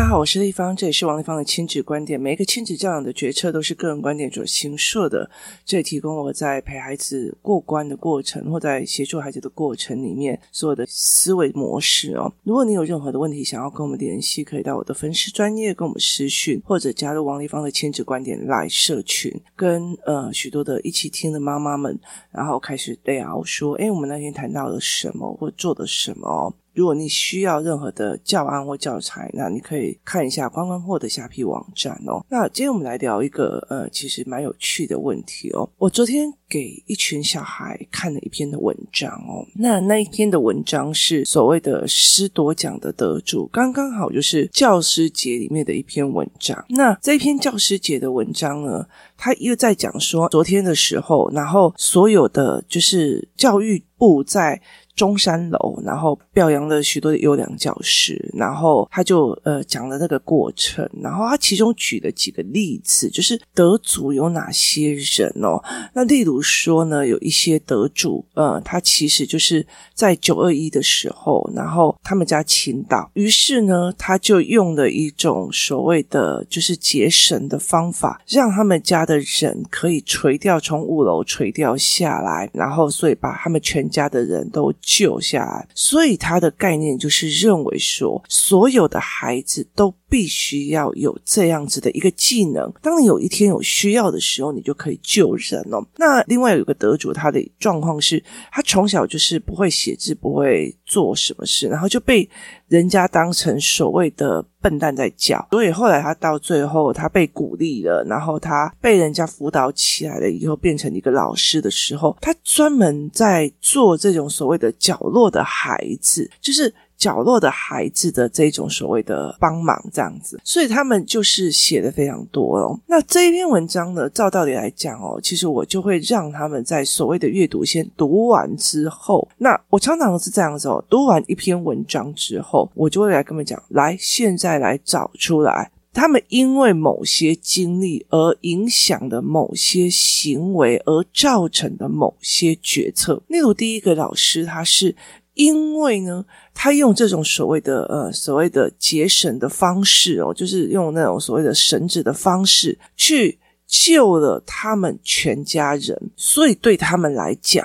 大家好，我是丽芳，这里是王丽芳的亲子观点。每一个亲子教养的决策都是个人观点所形设的，这里提供我在陪孩子过关的过程，或在协助孩子的过程里面所有的思维模式哦。如果你有任何的问题想要跟我们联系，可以到我的粉丝专业跟我们私讯，或者加入王丽芳的亲子观点来社群，跟呃许多的一起听的妈妈们，然后开始聊说，诶，我们那天谈到了什么，或做了什么。如果你需要任何的教案或教材，那你可以看一下关关破的虾皮网站哦。那今天我们来聊一个呃，其实蛮有趣的问题哦。我昨天给一群小孩看了一篇的文章哦。那那一篇的文章是所谓的师铎奖的得主，刚刚好就是教师节里面的一篇文章。那这篇教师节的文章呢，他又在讲说，昨天的时候，然后所有的就是教育部在。中山楼，然后表扬了许多的优良教师，然后他就呃讲了那个过程，然后他其中举了几个例子，就是得主有哪些人哦？那例如说呢，有一些得主，呃，他其实就是在九二一的时候，然后他们家倾倒，于是呢，他就用了一种所谓的就是结绳的方法，让他们家的人可以垂掉从五楼垂掉下来，然后所以把他们全家的人都。救下来，所以他的概念就是认为说，所有的孩子都必须要有这样子的一个技能。当你有一天有需要的时候，你就可以救人哦。那另外有一个得主，他的状况是他从小就是不会写字，不会做什么事，然后就被人家当成所谓的笨蛋在教。所以后来他到最后，他被鼓励了，然后他被人家辅导起来了以后，变成一个老师的时候，他专门在做这种所谓的角落的孩子，就是。角落的孩子的这种所谓的帮忙这样子，所以他们就是写的非常多哦。那这一篇文章呢，照道理来讲哦，其实我就会让他们在所谓的阅读先读完之后，那我常常是这样子哦，读完一篇文章之后，我就会来跟他们讲，来，现在来找出来他们因为某些经历而影响的某些行为而造成的某些决策。例如第一个老师，他是。因为呢，他用这种所谓的呃所谓的节省的方式哦，就是用那种所谓的绳子的方式去救了他们全家人，所以对他们来讲。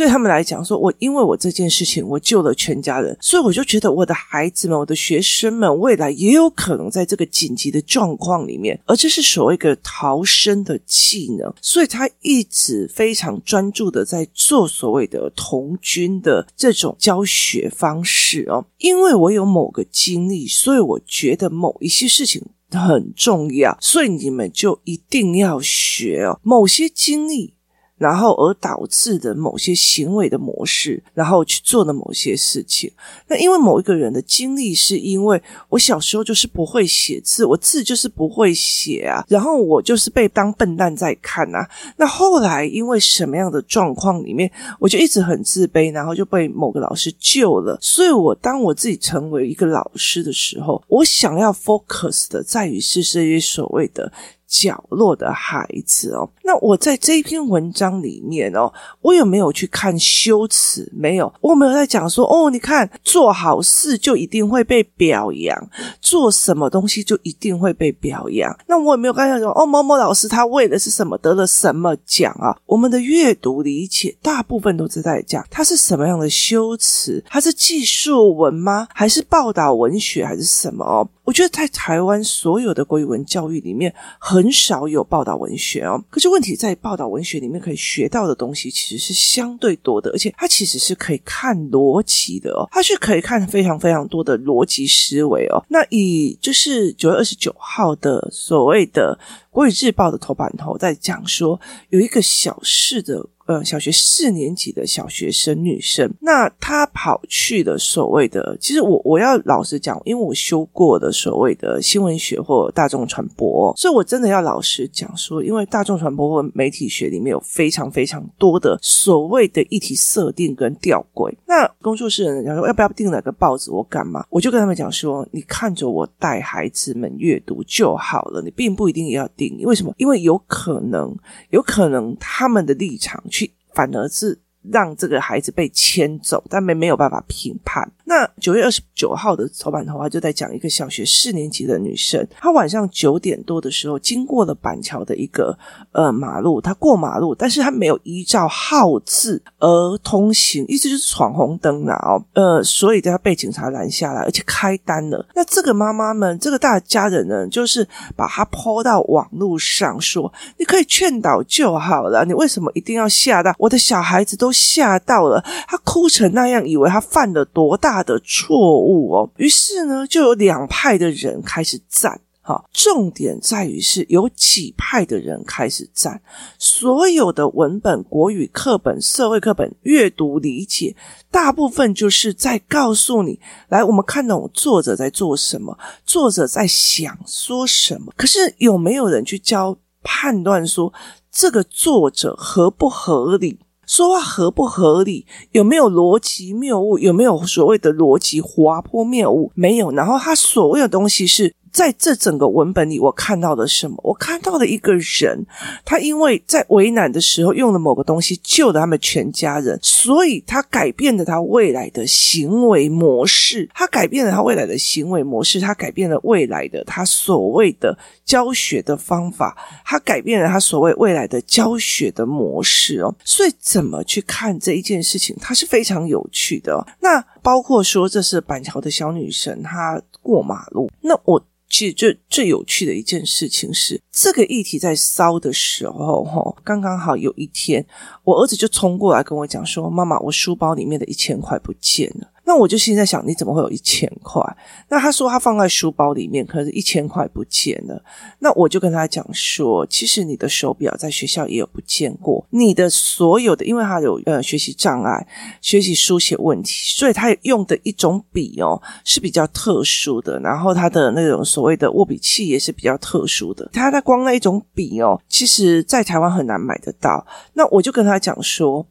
对他们来讲，说我因为我这件事情，我救了全家人，所以我就觉得我的孩子们、我的学生们未来也有可能在这个紧急的状况里面，而这是所谓一个逃生的技能，所以他一直非常专注的在做所谓的童军的这种教学方式哦。因为我有某个经历，所以我觉得某一些事情很重要，所以你们就一定要学哦，某些经历。然后而导致的某些行为的模式，然后去做的某些事情。那因为某一个人的经历，是因为我小时候就是不会写字，我字就是不会写啊，然后我就是被当笨蛋在看啊。那后来因为什么样的状况里面，我就一直很自卑，然后就被某个老师救了。所以我当我自己成为一个老师的时候，我想要 focus 的在于是这些所谓的。角落的孩子哦，那我在这一篇文章里面哦，我有没有去看修辞？没有，我没有在讲说哦，你看做好事就一定会被表扬，做什么东西就一定会被表扬。那我也没有刚才说哦，某某老师他为的是什么，得了什么奖啊？我们的阅读理解大部分都是在讲他是什么样的修辞，他是记述文吗？还是报道文学，还是什么哦？我觉得在台湾所有的国语文教育里面，很很少有报道文学哦。可是问题在报道文学里面可以学到的东西其实是相对多的，而且它其实是可以看逻辑的哦，它是可以看非常非常多的逻辑思维哦。那以就是九月二十九号的所谓的国语日报的头版头在讲说，有一个小事的。呃，小学四年级的小学生女生，那她跑去的所谓的，其实我我要老实讲，因为我修过的所谓的新闻学或大众传播，所以我真的要老实讲说，因为大众传播或媒体学里面有非常非常多的所谓的议题设定跟吊诡。那工作室人讲说要不要订哪个报纸，我干嘛？我就跟他们讲说，你看着我带孩子们阅读就好了，你并不一定也要订。为什么？因为有可能，有可能他们的立场去。反而是让这个孩子被牵走，但没没有办法评判。那九月二十九号的头版头条就在讲一个小学四年级的女生，她晚上九点多的时候经过了板桥的一个呃马路，她过马路，但是她没有依照号志而通行，意思就是闯红灯了哦，呃，所以她被警察拦下来，而且开单了。那这个妈妈们，这个大家人呢，就是把她 po 到网络上说，你可以劝导就好了，你为什么一定要吓到我的小孩子都吓到了，他哭成那样，以为他犯了多大的错误哦。于是呢，就有两派的人开始站。哈，重点在于是有几派的人开始站。所有的文本、国语课本、社会课本阅读理解，大部分就是在告诉你：来，我们看懂作者在做什么，作者在想说什么。可是有没有人去教判断说这个作者合不合理？说话合不合理？有没有逻辑谬误？有没有所谓的逻辑滑坡谬误？没有。然后他所谓的东西是。在这整个文本里，我看到了什么？我看到了一个人，他因为在危难的时候用了某个东西救了他们全家人，所以他改变了他未来的行为模式。他改变了他未来的行为模式，他改变了未来的他所谓的教学的方法，他改变了他所谓未来的教学的模式哦。所以怎么去看这一件事情，它是非常有趣的哦。那包括说这是板桥的小女生，她过马路，那我。其实最最有趣的一件事情是，这个议题在烧的时候，哈，刚刚好有一天，我儿子就冲过来跟我讲说：“妈妈，我书包里面的一千块不见了。”那我就心在想，你怎么会有一千块？那他说他放在书包里面，可是一千块不见了。那我就跟他讲说，其实你的手表在学校也有不见过。你的所有的，因为他有呃学习障碍、学习书写问题，所以他用的一种笔哦是比较特殊的。然后他的那种所谓的握笔器也是比较特殊的。他的光那一种笔哦，其实在台湾很难买得到。那我就跟他讲说。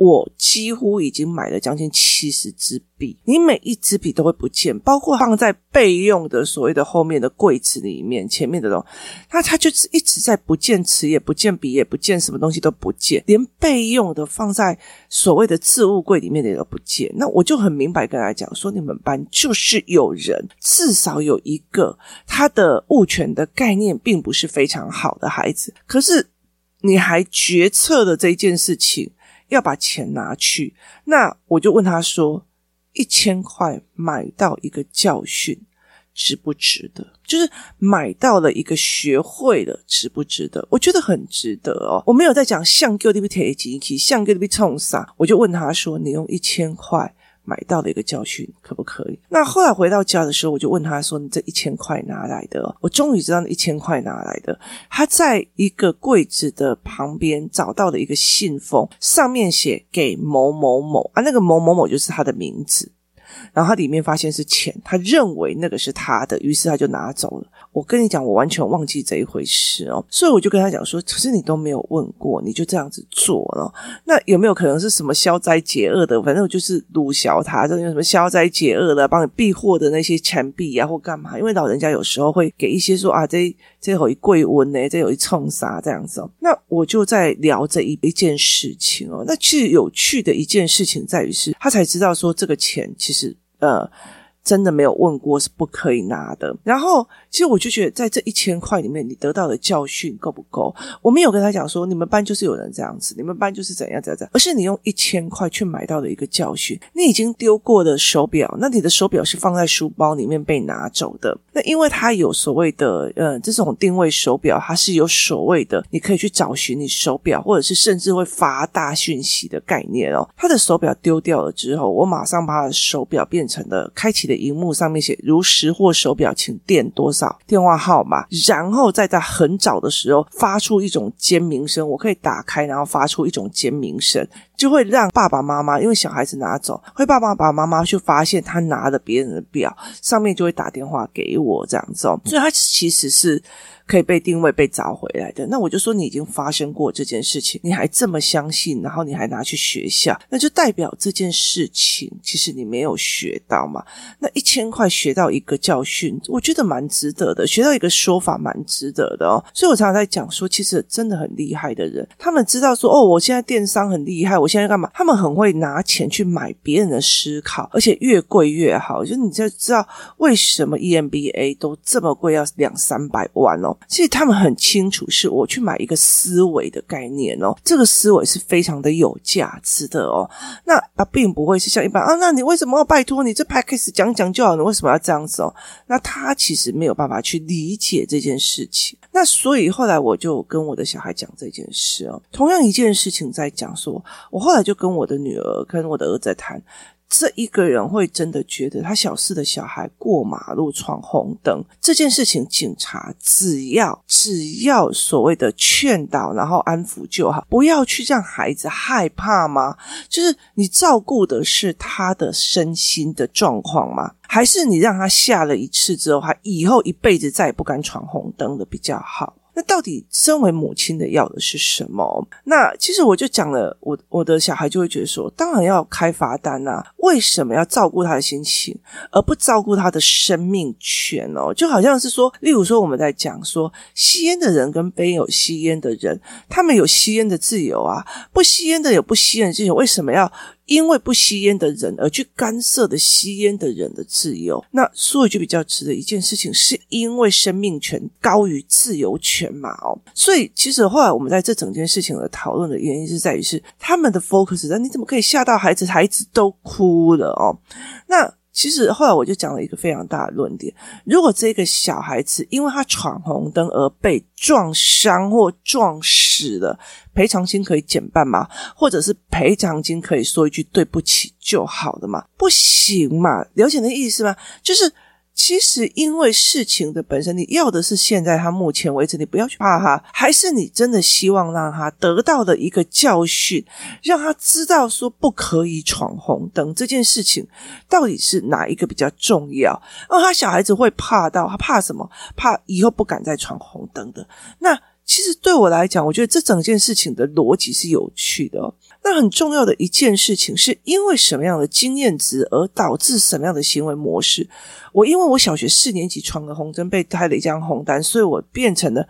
我几乎已经买了将近七十支笔，你每一支笔都会不见，包括放在备用的所谓的后面的柜子里面，前面的东西，那它就是一直在不见词，也不见笔，也不见什么东西都不见，连备用的放在所谓的置物柜里面的也都不见。那我就很明白跟他讲说，你们班就是有人，至少有一个他的物权的概念并不是非常好的孩子，可是你还决策了这件事情。要把钱拿去，那我就问他说：“一千块买到一个教训，值不值得？就是买到了一个学会了，值不值得？我觉得很值得哦。我没有在讲像给你贴几期，像给你冲啥，我就问他说：你用一千块。”买到的一个教训，可不可以？那后来回到家的时候，我就问他说：“你这一千块拿来的？”我终于知道那一千块拿来的。他在一个柜子的旁边找到了一个信封，上面写给某某某啊，那个某某某就是他的名字。然后他里面发现是钱，他认为那个是他的，于是他就拿走了。我跟你讲，我完全忘记这一回事哦，所以我就跟他讲说，可是你都没有问过，你就这样子做了，那有没有可能是什么消灾解厄的？反正我就是鲁小他，这有什么消灾解厄的，帮你避祸的那些钱币啊，或干嘛？因为老人家有时候会给一些说啊，这这有一贵温呢，这有一冲啥这样子哦。那我就在聊这一一件事情哦。那其实有趣的一件事情在于是，他才知道说这个钱其实呃。真的没有问过是不可以拿的。然后，其实我就觉得，在这一千块里面，你得到的教训够不够？我没有跟他讲说，你们班就是有人这样子，你们班就是怎样怎样怎样，而是你用一千块去买到的一个教训。你已经丢过的手表，那你的手表是放在书包里面被拿走的。那因为它有所谓的，呃，这种定位手表，它是有所谓的，你可以去找寻你手表，或者是甚至会发大讯息的概念哦。他的手表丢掉了之后，我马上把他的手表变成了开启的荧幕上面写“如识货手表，请电多少电话号码”，然后再在很早的时候发出一种尖鸣声。我可以打开，然后发出一种尖鸣声，就会让爸爸妈妈，因为小孩子拿走，会爸爸爸妈妈去发现他拿了别人的表，上面就会打电话给我这样子。所以他其实是。可以被定位、被找回来的。那我就说你已经发生过这件事情，你还这么相信，然后你还拿去学校，那就代表这件事情其实你没有学到嘛。那一千块学到一个教训，我觉得蛮值得的，学到一个说法蛮值得的哦。所以我常常在讲说，其实真的很厉害的人，他们知道说哦，我现在电商很厉害，我现在干嘛？他们很会拿钱去买别人的思考，而且越贵越好。就你就知道为什么 EMBA 都这么贵，要两三百万哦。其实他们很清楚，是我去买一个思维的概念哦，这个思维是非常的有价值的哦。那啊，并不会是像一般啊，那你为什么要拜托你这 Podcast 讲讲就好？你为什么要这样子哦？那他其实没有办法去理解这件事情。那所以后来我就跟我的小孩讲这件事哦，同样一件事情在讲说，我后来就跟我的女儿跟我的儿子谈。这一个人会真的觉得他小四的小孩过马路闯红灯这件事情，警察只要只要所谓的劝导，然后安抚就好，不要去让孩子害怕吗？就是你照顾的是他的身心的状况吗？还是你让他下了一次之后，他以后一辈子再也不敢闯红灯的比较好？那到底身为母亲的要的是什么？那其实我就讲了，我我的小孩就会觉得说，当然要开罚单啊！为什么要照顾他的心情，而不照顾他的生命权哦？就好像是说，例如说我们在讲说，吸烟的人跟没有吸烟的人，他们有吸烟的自由啊，不吸烟的有不吸烟的自由，为什么要？因为不吸烟的人而去干涉的吸烟的人的自由，那所以就比较值的一件事情，是因为生命权高于自由权嘛？哦，所以其实后来我们在这整件事情的讨论的原因是在于是他们的 focus，那你怎么可以吓到孩子，孩子都哭了哦？那。其实后来我就讲了一个非常大的论点：如果这个小孩子因为他闯红灯而被撞伤或撞死了，赔偿金可以减半吗？或者是赔偿金可以说一句对不起就好了吗？不行嘛？了解那意思吗？就是。其实，因为事情的本身，你要的是现在他目前为止，你不要去怕他，还是你真的希望让他得到的一个教训，让他知道说不可以闯红灯这件事情，到底是哪一个比较重要？而他小孩子会怕到他怕什么？怕以后不敢再闯红灯的。那其实对我来讲，我觉得这整件事情的逻辑是有趣的。那很重要的一件事情，是因为什么样的经验值而导致什么样的行为模式？我因为我小学四年级闯了红灯，被开了一张红单，所以我变成了。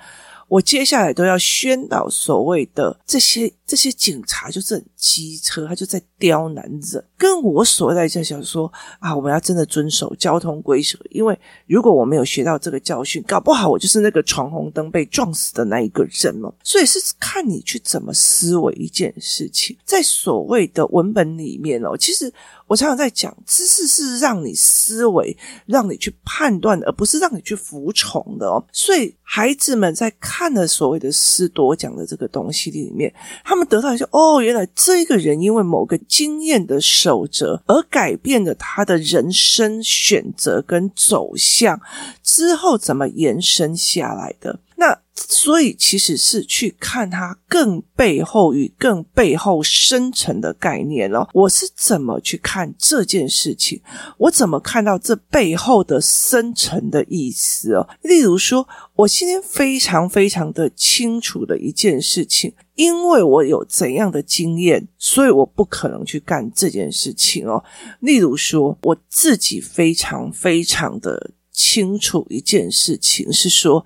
我接下来都要宣导所谓的这些这些警察就是很机车，他就在刁难人。跟我所谓的在想说啊，我们要真的遵守交通规则，因为如果我没有学到这个教训，搞不好我就是那个闯红灯被撞死的那一个人了。所以是看你去怎么思维一件事情，在所谓的文本里面哦，其实。我常常在讲，知识是让你思维，让你去判断的，而不是让你去服从的哦。所以孩子们在看了所谓的师铎讲的这个东西里面，他们得到一些哦，原来这这一个人因为某个经验的守则而改变了他的人生选择跟走向，之后怎么延伸下来的。那所以其实是去看它更背后与更背后深层的概念哦。我是怎么去看这件事情？我怎么看到这背后的深层的意思哦？例如说，我今天非常非常的清楚的一件事情，因为我有怎样的经验，所以我不可能去干这件事情哦。例如说，我自己非常非常的清楚一件事情是说。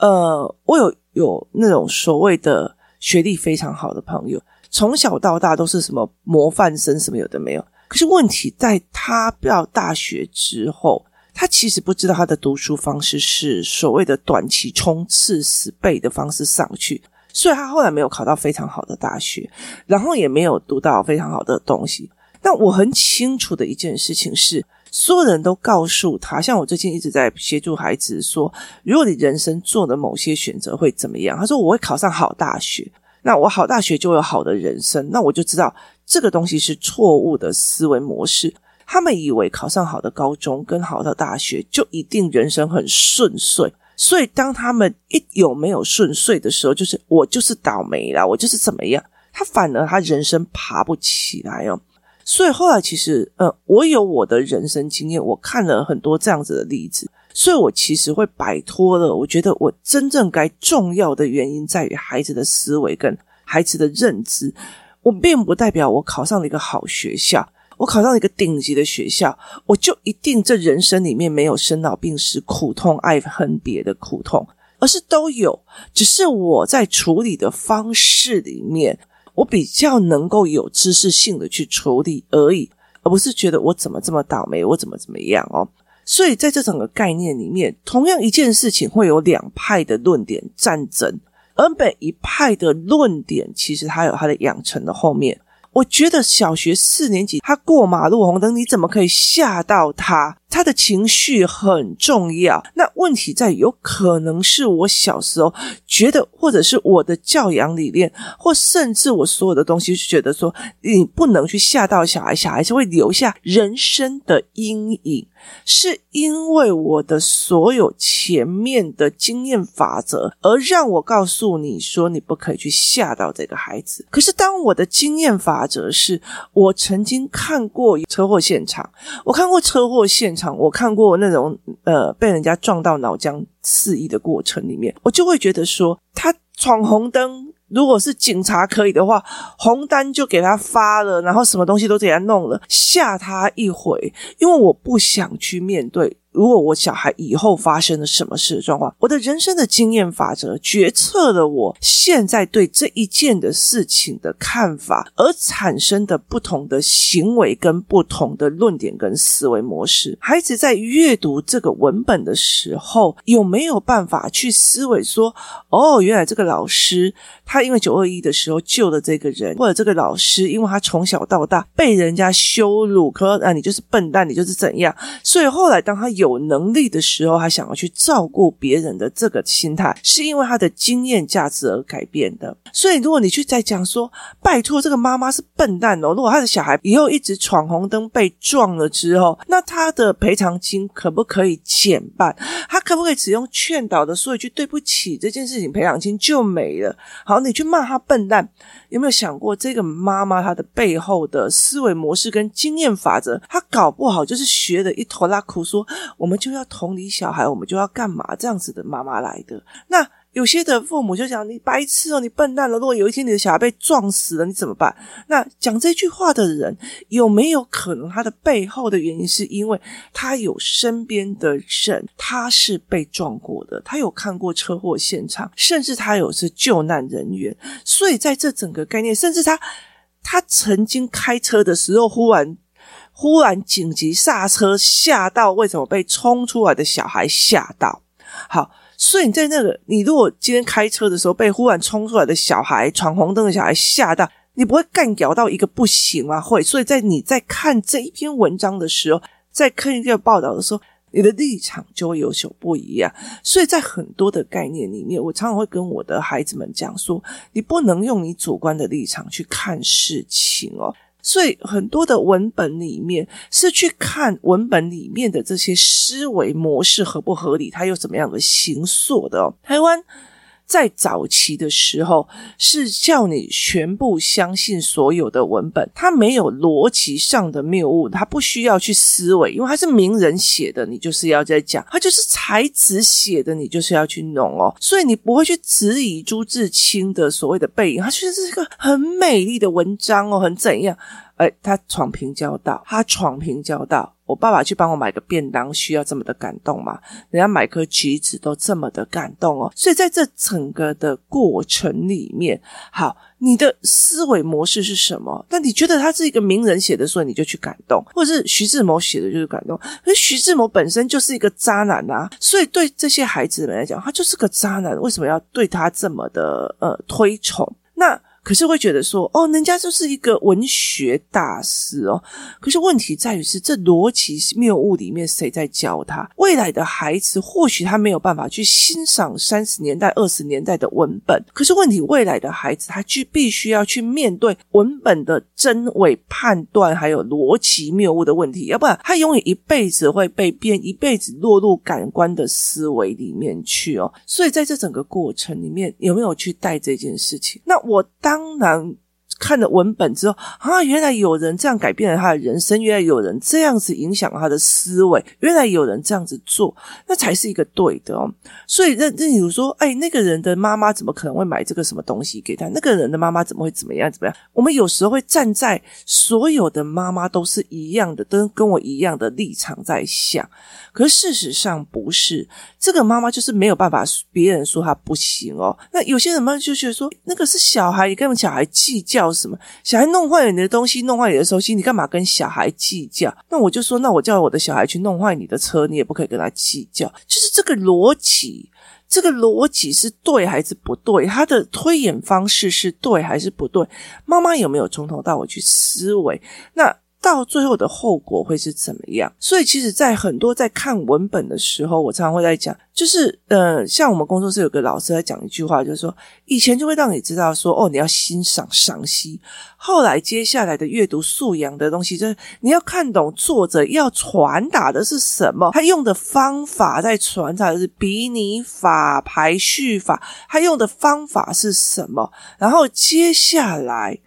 呃，我有有那种所谓的学历非常好的朋友，从小到大都是什么模范生，什么有的没有。可是问题在他到大学之后，他其实不知道他的读书方式是所谓的短期冲刺死背的方式上去，所以他后来没有考到非常好的大学，然后也没有读到非常好的东西。但我很清楚的一件事情是。所有人都告诉他，像我最近一直在协助孩子说，如果你人生做的某些选择会怎么样？他说我会考上好大学，那我好大学就有好的人生，那我就知道这个东西是错误的思维模式。他们以为考上好的高中跟好的大学就一定人生很顺遂，所以当他们一有没有顺遂的时候，就是我就是倒霉啦，我就是怎么样，他反而他人生爬不起来哦。所以后来其实，呃，我有我的人生经验，我看了很多这样子的例子，所以我其实会摆脱了。我觉得我真正该重要的原因在于孩子的思维跟孩子的认知。我并不代表我考上了一个好学校，我考上了一个顶级的学校，我就一定这人生里面没有生老病死、苦痛、爱恨别的苦痛，而是都有，只是我在处理的方式里面。我比较能够有知识性的去处理而已，而不是觉得我怎么这么倒霉，我怎么怎么样哦。所以在这整个概念里面，同样一件事情会有两派的论点战争，而每一派的论点其实它有它的养成的后面。我觉得小学四年级他过马路红灯，你怎么可以吓到他？他的情绪很重要。那问题在有可能是我小时候觉得，或者是我的教养理念，或甚至我所有的东西，是觉得说你不能去吓到小孩，小孩就会留下人生的阴影。是因为我的所有前面的经验法则，而让我告诉你说你不可以去吓到这个孩子。可是当我的经验法则是我曾经看过车祸现场，我看过车祸现场，我看过那种呃被人家撞到脑浆四溢的过程里面，我就会觉得说他闯红灯。如果是警察可以的话，红单就给他发了，然后什么东西都给他弄了，吓他一回，因为我不想去面对。如果我小孩以后发生了什么事的状况，我的人生的经验法则决策了我现在对这一件的事情的看法，而产生的不同的行为跟不同的论点跟思维模式。孩子在阅读这个文本的时候，有没有办法去思维说：哦，原来这个老师他因为九二一的时候救了这个人，或者这个老师因为他从小到大被人家羞辱，可啊你就是笨蛋，你就是怎样，所以后来当他。有能力的时候，他想要去照顾别人的这个心态，是因为他的经验价值而改变的。所以，如果你去再讲说，拜托这个妈妈是笨蛋哦，如果他的小孩以后一直闯红灯被撞了之后，那他的赔偿金可不可以减半？他可不可以只用劝导的说一句对不起，这件事情赔偿金就没了？好，你去骂他笨蛋，有没有想过这个妈妈她的背后的思维模式跟经验法则？她搞不好就是学的一拖拉苦说。我们就要同理小孩，我们就要干嘛？这样子的妈妈来的。那有些的父母就讲：“你白痴哦，你笨蛋了！如果有一天你的小孩被撞死了，你怎么办？”那讲这句话的人有没有可能他的背后的原因是因为他有身边的人他是被撞过的，他有看过车祸现场，甚至他有是救难人员，所以在这整个概念，甚至他他曾经开车的时候忽然。忽然紧急刹车，吓到为什么被冲出来的小孩吓到？好，所以你在那个，你如果今天开车的时候被忽然冲出来的小孩、闯红灯的小孩吓到，你不会干屌到一个不行吗？会。所以在你在看这一篇文章的时候，在看一个报道的时候，你的立场就会有所不一样。所以在很多的概念里面，我常常会跟我的孩子们讲说，你不能用你主观的立场去看事情哦。所以很多的文本里面是去看文本里面的这些思维模式合不合理，它有怎么样的形塑的哦。台湾。在早期的时候，是叫你全部相信所有的文本，它没有逻辑上的谬误，它不需要去思维，因为它是名人写的，你就是要在讲；它就是才子写的，你就是要去弄哦。所以你不会去质疑朱自清的所谓的背影，它其实是一个很美丽的文章哦，很怎样？哎，他闯平交道，他闯平交道。我爸爸去帮我买个便当，需要这么的感动吗？人家买颗橘子都这么的感动哦。所以在这整个的过程里面，好，你的思维模式是什么？那你觉得他是一个名人写的，所以你就去感动，或者是徐志摩写的，就是感动。可是徐志摩本身就是一个渣男啊，所以对这些孩子们来讲，他就是个渣男，为什么要对他这么的呃推崇？那。可是会觉得说，哦，人家就是一个文学大师哦。可是问题在于是，这逻辑谬误里面谁在教他？未来的孩子或许他没有办法去欣赏三十年代、二十年代的文本。可是问题，未来的孩子他就必须要去面对文本的真伪判断，还有逻辑谬误的问题，要不然他永远一辈子会被骗，一辈子落入感官的思维里面去哦。所以在这整个过程里面，有没有去带这件事情？那我带。当然，看了文本之后啊，原来有人这样改变了他的人生，原来有人这样子影响他的思维，原来有人这样子做，那才是一个对的哦。所以，那那比如说，哎，那个人的妈妈怎么可能会买这个什么东西给他？那个人的妈妈怎么会怎么样怎么样？我们有时候会站在所有的妈妈都是一样的，都跟我一样的立场在想。可是事实上不是，这个妈妈就是没有办法，别人说她不行哦。那有些人嘛就觉得说，那个是小孩，你跟小孩计较什么？小孩弄坏了你的东西，弄坏你的手机，你干嘛跟小孩计较？那我就说，那我叫我的小孩去弄坏你的车，你也不可以跟他计较。就是这个逻辑，这个逻辑是对还是不对？他的推演方式是对还是不对？妈妈有没有从头到尾去思维？那？到最后的后果会是怎么样？所以，其实，在很多在看文本的时候，我常常会在讲，就是，呃，像我们工作室有个老师在讲一句话，就是说，以前就会让你知道说，哦，你要欣赏、赏析。后来，接下来的阅读素养的东西，就是你要看懂作者要传达的是什么，他用的方法在传达的是比拟法、排序法，他用的方法是什么？然后，接下来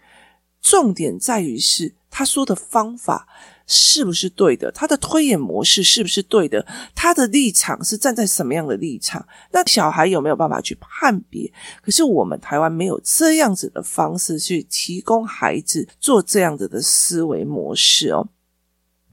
重点在于是。他说的方法是不是对的？他的推演模式是不是对的？他的立场是站在什么样的立场？那小孩有没有办法去判别？可是我们台湾没有这样子的方式去提供孩子做这样子的思维模式哦，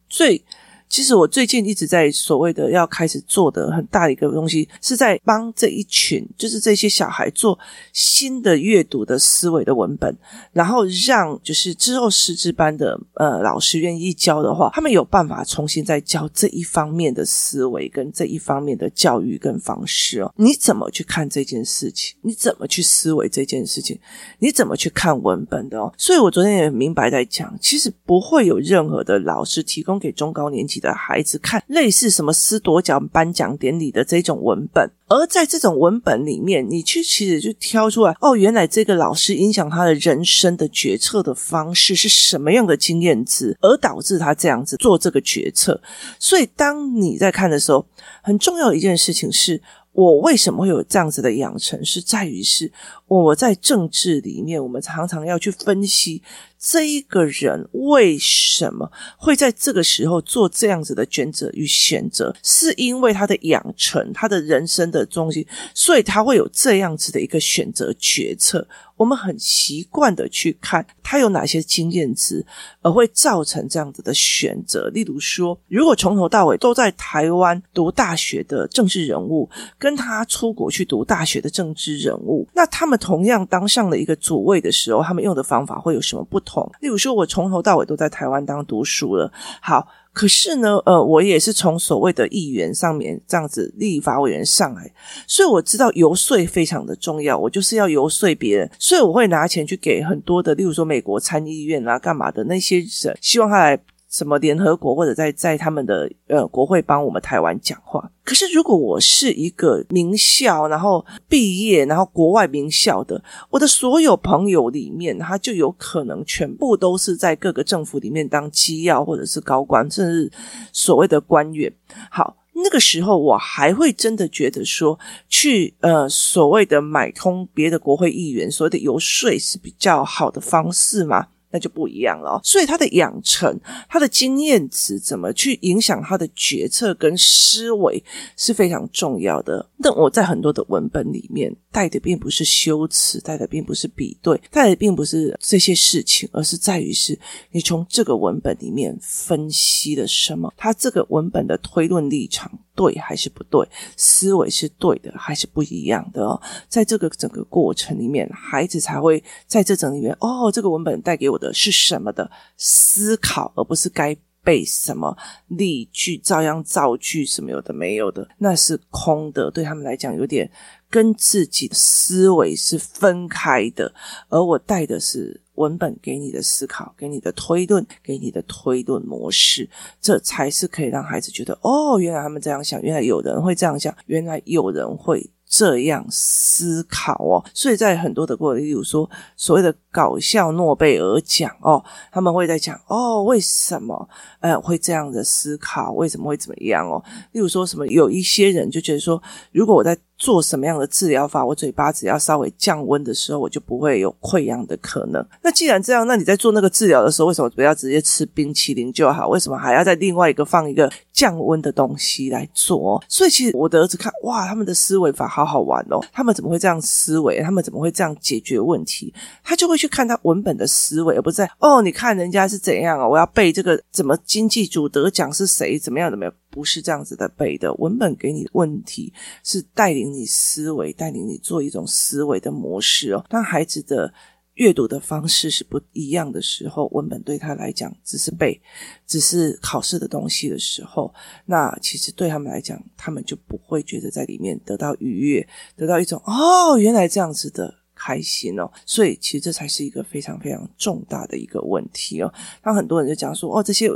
所以。其实我最近一直在所谓的要开始做的很大的一个东西，是在帮这一群，就是这些小孩做新的阅读的思维的文本，然后让就是之后师资班的呃老师愿意教的话，他们有办法重新再教这一方面的思维跟这一方面的教育跟方式哦。你怎么去看这件事情？你怎么去思维这件事情？你怎么去看文本的哦？所以我昨天也明白在讲，其实不会有任何的老师提供给中高年级的孩子看类似什么师铎奖颁奖典礼的这种文本，而在这种文本里面，你去其实就挑出来哦，原来这个老师影响他的人生的决策的方式是什么样的经验值，而导致他这样子做这个决策。所以，当你在看的时候，很重要一件事情是。我为什么会有这样子的养成？是在于是我在政治里面，我们常常要去分析这一个人为什么会在这个时候做这样子的抉择与选择，是因为他的养成，他的人生的中心，所以他会有这样子的一个选择决策。我们很习惯的去看他有哪些经验值，而会造成这样子的选择。例如说，如果从头到尾都在台湾读大学的政治人物，跟他出国去读大学的政治人物，那他们同样当上了一个主位的时候，他们用的方法会有什么不同？例如说，我从头到尾都在台湾当读书了，好。可是呢，呃，我也是从所谓的议员上面这样子立法委员上来，所以我知道游说非常的重要。我就是要游说别人，所以我会拿钱去给很多的，例如说美国参议院啊，干嘛的那些人，希望他来。什么联合国或者在在他们的呃国会帮我们台湾讲话。可是如果我是一个名校，然后毕业，然后国外名校的，我的所有朋友里面，他就有可能全部都是在各个政府里面当机要或者是高官，甚至所谓的官员。好，那个时候我还会真的觉得说，去呃所谓的买通别的国会议员，所谓的游说是比较好的方式吗？那就不一样了，所以他的养成，他的经验值怎么去影响他的决策跟思维是非常重要的。但我在很多的文本里面带的并不是修辞，带的并不是比对，带的并不是这些事情，而是在于是你从这个文本里面分析了什么，他这个文本的推论立场。对还是不对？思维是对的还是不一样的哦？在这个整个过程里面，孩子才会在这整里面哦，这个文本带给我的是什么的思考，而不是该背什么例句、照样造句什么有的没有的，那是空的。对他们来讲，有点跟自己的思维是分开的，而我带的是。文本给你的思考，给你的推论，给你的推论模式，这才是可以让孩子觉得哦，原来他们这样想，原来有人会这样想，原来有人会这样思考哦。所以在很多的过程，例如说所谓的搞笑诺贝尔奖哦，他们会在讲哦，为什么呃会这样的思考？为什么会怎么样哦？例如说什么，有一些人就觉得说，如果我在做什么样的治疗法，我嘴巴只要稍微降温的时候，我就不会有溃疡的可能。那既然这样，那你在做那个治疗的时候，为什么不要直接吃冰淇淋就好？为什么还要在另外一个放一个降温的东西来做？所以其实我的儿子看，哇，他们的思维法好好玩哦，他们怎么会这样思维？他们怎么会这样解决问题？他就会去看他文本的思维，而不是在哦，你看人家是怎样哦，我要背这个怎么经济组得奖是谁？怎么样？怎么样？不是这样子的背的，文本给你的问题是带领你思维，带领你做一种思维的模式哦。当孩子的阅读的方式是不一样的时候，文本对他来讲只是背，只是考试的东西的时候，那其实对他们来讲，他们就不会觉得在里面得到愉悦，得到一种哦，原来这样子的。开心哦，所以其实这才是一个非常非常重大的一个问题哦。当很多人就讲说，哦，这些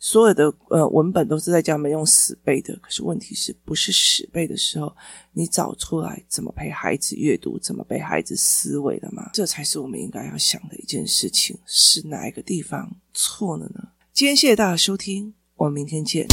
所有的呃文本都是在教他们用死背的，可是问题是不是死背的时候，你找出来怎么陪孩子阅读，怎么陪孩子思维的吗？这才是我们应该要想的一件事情。是哪一个地方错了呢？今天谢谢大家收听，我们明天见。